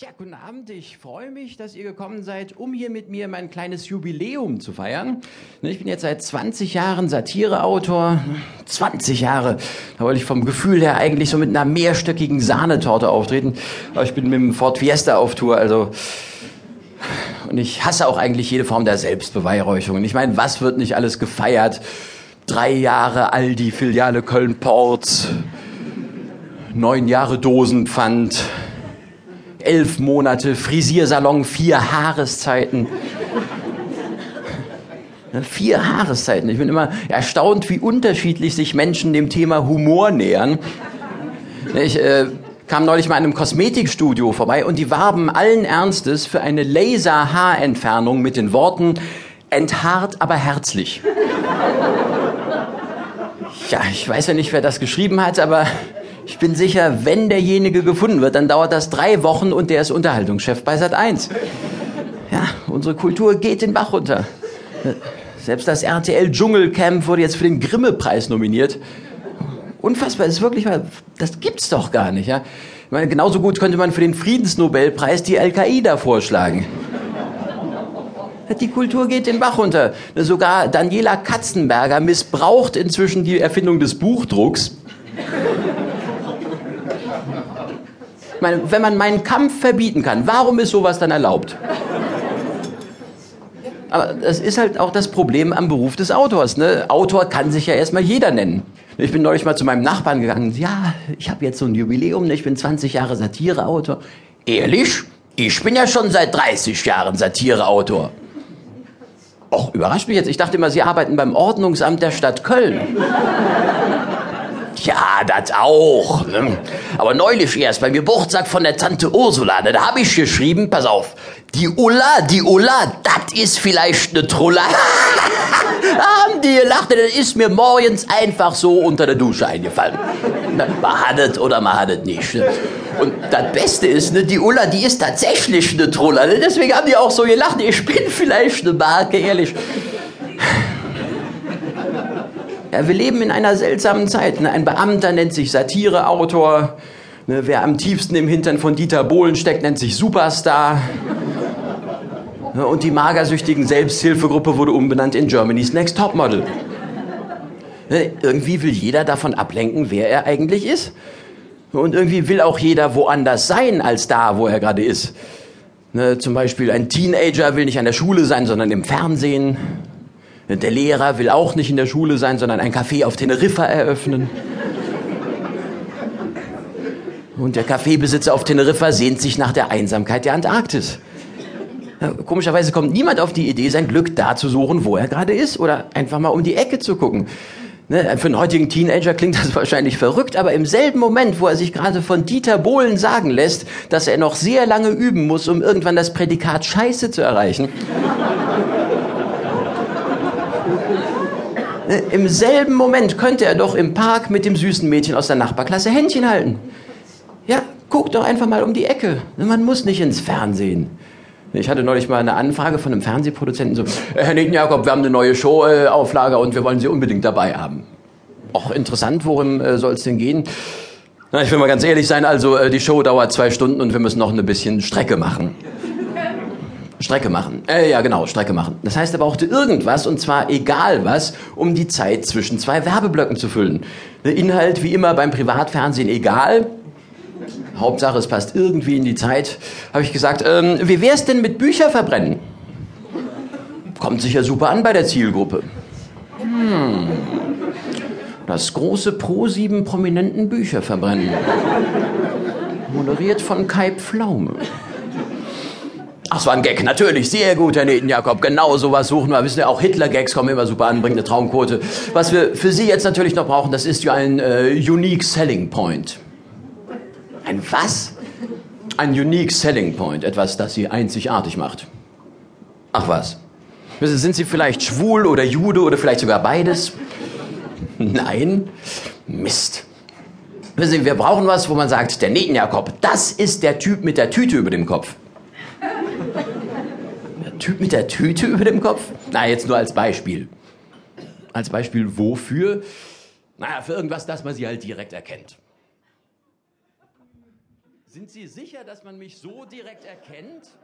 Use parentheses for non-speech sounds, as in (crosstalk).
Ja, guten Abend. Ich freue mich, dass ihr gekommen seid, um hier mit mir mein kleines Jubiläum zu feiern. Ne, ich bin jetzt seit 20 Jahren Satireautor. 20 Jahre. Da wollte ich vom Gefühl her eigentlich so mit einer mehrstöckigen Sahnetorte auftreten. Aber ich bin mit dem Ford Fiesta auf Tour, also... Und ich hasse auch eigentlich jede Form der Selbstbeweihräucherung. Ich meine, was wird nicht alles gefeiert? Drei Jahre Aldi-Filiale Köln-Ports. Neun Jahre Dosenpfand elf Monate, Frisiersalon, vier Haareszeiten. Vier Haareszeiten. Ich bin immer erstaunt, wie unterschiedlich sich Menschen dem Thema Humor nähern. Ich äh, kam neulich mal in einem Kosmetikstudio vorbei und die warben allen Ernstes für eine Laser-Haarentfernung mit den Worten enthaart, aber herzlich. Ja, ich weiß ja nicht, wer das geschrieben hat, aber ich bin sicher, wenn derjenige gefunden wird, dann dauert das drei Wochen und der ist Unterhaltungschef bei Sat 1. Ja, unsere Kultur geht den Bach runter. Selbst das RTL Dschungelcamp wurde jetzt für den Grimme-Preis nominiert. Unfassbar, das ist wirklich mal, das gibt's doch gar nicht, ja. Ich meine, genauso gut könnte man für den Friedensnobelpreis die Al-Qaida vorschlagen. Die Kultur geht den Bach runter. Sogar Daniela Katzenberger missbraucht inzwischen die Erfindung des Buchdrucks meine, wenn man meinen Kampf verbieten kann, warum ist sowas dann erlaubt? Aber das ist halt auch das Problem am Beruf des Autors. Ne? Autor kann sich ja erstmal jeder nennen. Ich bin neulich mal zu meinem Nachbarn gegangen. Ja, ich habe jetzt so ein Jubiläum. Ne? Ich bin 20 Jahre Satireautor. Ehrlich? Ich bin ja schon seit 30 Jahren Satireautor. Och, überrascht mich jetzt. Ich dachte immer, Sie arbeiten beim Ordnungsamt der Stadt Köln. Ja, das auch. Ne? Aber neulich erst beim Geburtstag von der Tante Ursula, ne, da habe ich geschrieben, pass auf, die Ulla, die Ulla, das ist vielleicht eine Trulla. (laughs) haben die gelacht, das ist mir morgens einfach so unter der Dusche eingefallen. Man hat es oder man hat es nicht. Ne? Und das Beste ist, ne, die Ulla, die ist tatsächlich eine Trulla. Ne? Deswegen haben die auch so gelacht, ich bin vielleicht eine Marke, ehrlich. Ja, wir leben in einer seltsamen Zeit. Ne? Ein Beamter nennt sich Satireautor. Ne? Wer am tiefsten im Hintern von Dieter Bohlen steckt, nennt sich Superstar. Ne? Und die magersüchtigen Selbsthilfegruppe wurde umbenannt in Germany's Next Topmodel. Irgendwie will jeder davon ablenken, wer er eigentlich ist. Und irgendwie will auch jeder woanders sein als da, wo er gerade ist. Ne, zum Beispiel ein Teenager will nicht an der Schule sein, sondern im Fernsehen. Der Lehrer will auch nicht in der Schule sein, sondern ein Café auf Teneriffa eröffnen. Und der Kaffeebesitzer auf Teneriffa sehnt sich nach der Einsamkeit der Antarktis. Komischerweise kommt niemand auf die Idee, sein Glück da zu suchen, wo er gerade ist, oder einfach mal um die Ecke zu gucken. Ne, für einen heutigen Teenager klingt das (laughs) wahrscheinlich verrückt, aber im selben Moment, wo er sich gerade von Dieter Bohlen sagen lässt, dass er noch sehr lange üben muss, um irgendwann das Prädikat Scheiße zu erreichen, Äh, Im selben Moment könnte er doch im Park mit dem süßen Mädchen aus der Nachbarklasse Händchen halten. Ja, guck doch einfach mal um die Ecke. Man muss nicht ins Fernsehen. Ich hatte neulich mal eine Anfrage von einem Fernsehproduzenten so, äh, Herr Jakob, wir haben eine neue Showauflage und wir wollen Sie unbedingt dabei haben. Auch interessant, worum äh, soll es denn gehen? Na, ich will mal ganz ehrlich sein, also die Show dauert zwei Stunden und wir müssen noch ein bisschen Strecke machen. Strecke machen. Äh, ja, genau, Strecke machen. Das heißt, er brauchte irgendwas, und zwar egal was, um die Zeit zwischen zwei Werbeblöcken zu füllen. Der Inhalt, wie immer beim Privatfernsehen, egal. Hauptsache, es passt irgendwie in die Zeit. Habe ich gesagt, ähm, wie wär's denn mit Bücher verbrennen? Kommt sicher super an bei der Zielgruppe. Hm. Das große Pro-7 prominenten Bücher verbrennen. Moderiert von Kai Pflaume. Ach, es war ein Gag, natürlich. Sehr gut, Herr Jakob. Genau sowas suchen wir. Wissen Sie, auch Hitler-Gags kommen immer super an, bringen eine Traumquote. Was wir für Sie jetzt natürlich noch brauchen, das ist ja ein äh, Unique Selling Point. Ein was? Ein Unique Selling Point. Etwas, das Sie einzigartig macht. Ach was. Sind Sie vielleicht schwul oder Jude oder vielleicht sogar beides? Nein. Mist. Wissen Sie, wir brauchen was, wo man sagt, der Jakob, das ist der Typ mit der Tüte über dem Kopf. Typ mit der Tüte (laughs) über dem Kopf? Na, jetzt nur als Beispiel. Als Beispiel wofür? Naja, für irgendwas, dass man sie halt direkt erkennt. Sind Sie sicher, dass man mich so direkt erkennt?